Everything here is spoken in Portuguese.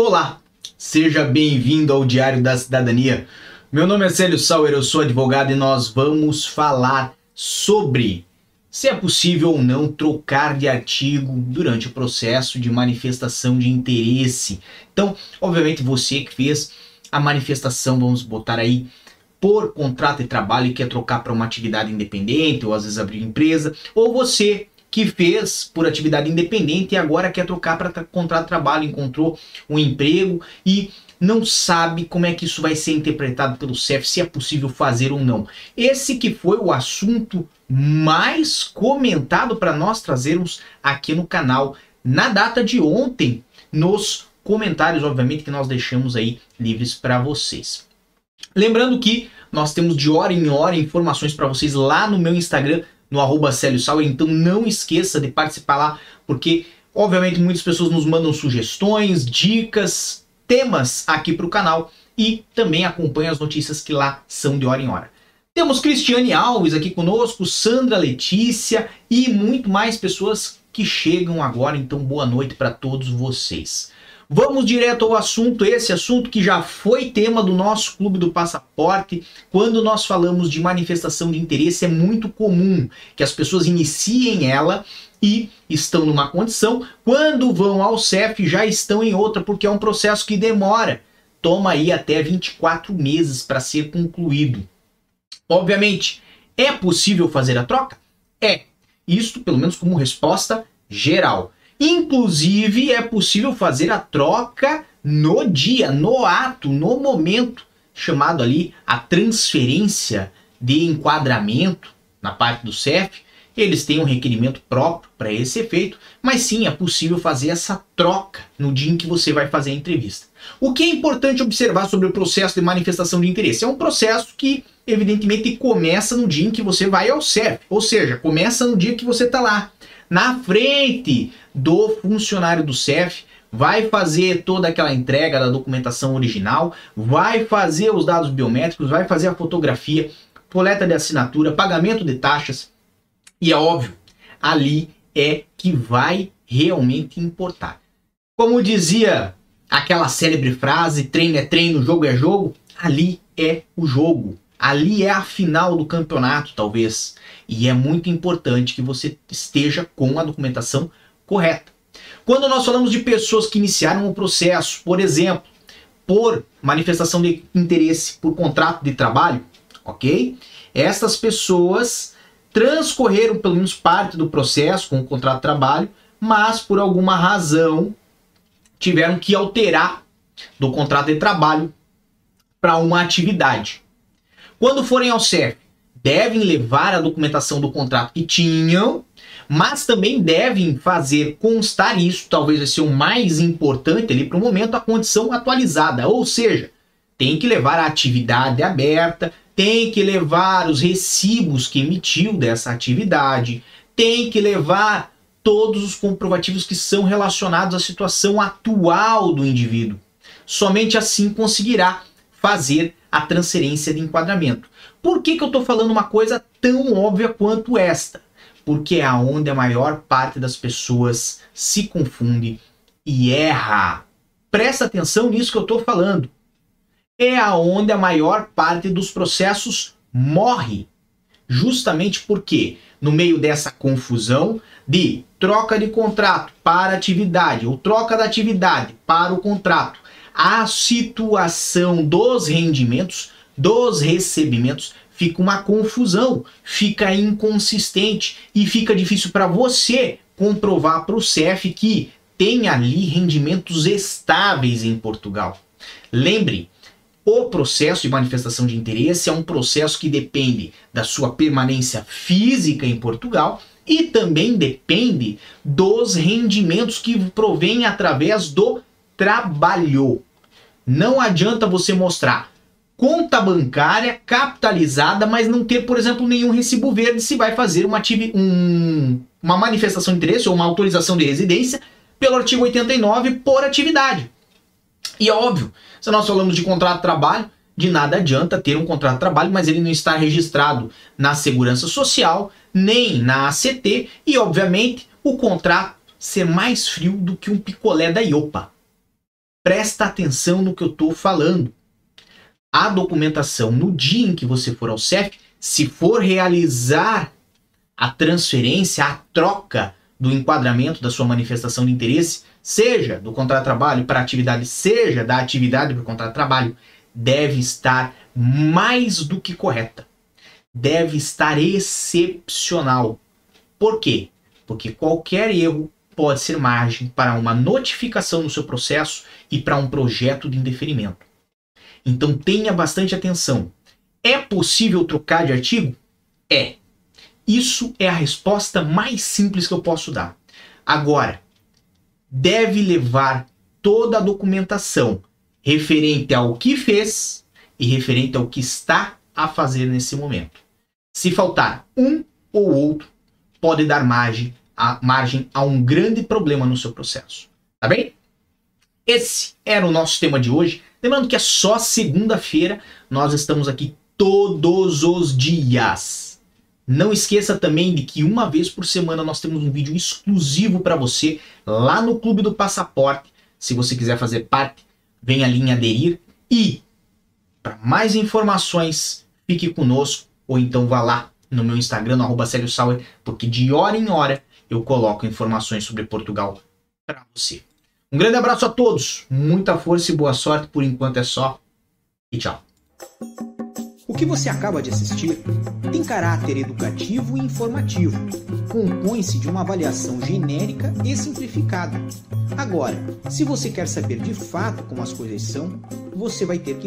Olá, seja bem-vindo ao Diário da Cidadania. Meu nome é Célio Sauer, eu sou advogado e nós vamos falar sobre se é possível ou não trocar de artigo durante o processo de manifestação de interesse. Então, obviamente, você que fez a manifestação, vamos botar aí, por contrato de trabalho e quer trocar para uma atividade independente, ou às vezes abrir empresa, ou você que fez por atividade independente e agora quer trocar para contrato de trabalho, encontrou um emprego e não sabe como é que isso vai ser interpretado pelo CEF, se é possível fazer ou não. Esse que foi o assunto mais comentado para nós trazermos aqui no canal na data de ontem, nos comentários, obviamente, que nós deixamos aí livres para vocês. Lembrando que nós temos de hora em hora informações para vocês lá no meu Instagram, no arroba Célio Sauer, então não esqueça de participar lá, porque obviamente muitas pessoas nos mandam sugestões, dicas, temas aqui para o canal e também acompanha as notícias que lá são de hora em hora. Temos Cristiane Alves aqui conosco, Sandra Letícia e muito mais pessoas que chegam agora, então boa noite para todos vocês. Vamos direto ao assunto, esse assunto que já foi tema do nosso Clube do Passaporte. Quando nós falamos de manifestação de interesse, é muito comum que as pessoas iniciem ela e estão numa condição, quando vão ao CEF já estão em outra, porque é um processo que demora. Toma aí até 24 meses para ser concluído. Obviamente, é possível fazer a troca? É. Isto, pelo menos, como resposta geral. Inclusive, é possível fazer a troca no dia, no ato, no momento, chamado ali a transferência de enquadramento na parte do CEF. Eles têm um requerimento próprio para esse efeito, mas sim é possível fazer essa troca no dia em que você vai fazer a entrevista. O que é importante observar sobre o processo de manifestação de interesse? É um processo que, evidentemente, começa no dia em que você vai ao CEF, ou seja, começa no dia que você está lá na frente do funcionário do CEF, vai fazer toda aquela entrega da documentação original, vai fazer os dados biométricos, vai fazer a fotografia, coleta de assinatura, pagamento de taxas. E é óbvio, ali é que vai realmente importar. Como dizia aquela célebre frase: treino é treino, jogo é jogo, ali é o jogo. Ali é a final do campeonato, talvez. E é muito importante que você esteja com a documentação correta. Quando nós falamos de pessoas que iniciaram o processo, por exemplo, por manifestação de interesse por contrato de trabalho, ok? Essas pessoas transcorreram pelo menos parte do processo com o contrato de trabalho, mas por alguma razão tiveram que alterar do contrato de trabalho para uma atividade. Quando forem ao CEF, devem levar a documentação do contrato que tinham, mas também devem fazer constar isso, talvez vai ser o mais importante ali para o momento, a condição atualizada. Ou seja, tem que levar a atividade aberta, tem que levar os recibos que emitiu dessa atividade, tem que levar todos os comprovativos que são relacionados à situação atual do indivíduo. Somente assim conseguirá fazer a transferência de enquadramento. Por que, que eu estou falando uma coisa tão óbvia quanto esta? Porque é onde a maior parte das pessoas se confunde e erra. Presta atenção nisso que eu estou falando. É aonde a maior parte dos processos morre. Justamente porque, no meio dessa confusão de troca de contrato para atividade ou troca da atividade para o contrato, a situação dos rendimentos, dos recebimentos, fica uma confusão, fica inconsistente e fica difícil para você comprovar para o CEF que tem ali rendimentos estáveis em Portugal. Lembre, o processo de manifestação de interesse é um processo que depende da sua permanência física em Portugal e também depende dos rendimentos que provêm através do trabalho. Não adianta você mostrar conta bancária capitalizada, mas não ter, por exemplo, nenhum recibo verde se vai fazer uma, um, uma manifestação de interesse ou uma autorização de residência pelo artigo 89 por atividade. E é óbvio, se nós falamos de contrato de trabalho, de nada adianta ter um contrato de trabalho, mas ele não está registrado na Segurança Social, nem na ACT, e obviamente o contrato ser mais frio do que um picolé da IOPA. Presta atenção no que eu estou falando. A documentação no dia em que você for ao CEF, se for realizar a transferência, a troca do enquadramento da sua manifestação de interesse, seja do contrato de trabalho para atividade, seja da atividade para o contrato de trabalho, deve estar mais do que correta. Deve estar excepcional. Por quê? Porque qualquer erro pode ser margem para uma notificação no seu processo e para um projeto de indeferimento. Então tenha bastante atenção. É possível trocar de artigo? É. Isso é a resposta mais simples que eu posso dar. Agora, deve levar toda a documentação referente ao que fez e referente ao que está a fazer nesse momento. Se faltar um ou outro, pode dar margem a, margem a um grande problema no seu processo. Tá bem? Esse era o nosso tema de hoje. Lembrando que é só segunda-feira, nós estamos aqui todos os dias. Não esqueça também de que uma vez por semana nós temos um vídeo exclusivo para você lá no Clube do Passaporte. Se você quiser fazer parte, venha ali em aderir. E para mais informações, fique conosco ou então vá lá no meu Instagram, no arroba Sauer, porque de hora em hora eu coloco informações sobre Portugal para você. Um grande abraço a todos, muita força e boa sorte. Por enquanto é só. E tchau. O que você acaba de assistir tem caráter educativo e informativo. Compõe-se de uma avaliação genérica e simplificada. Agora, se você quer saber de fato como as coisas são, você vai ter que ler.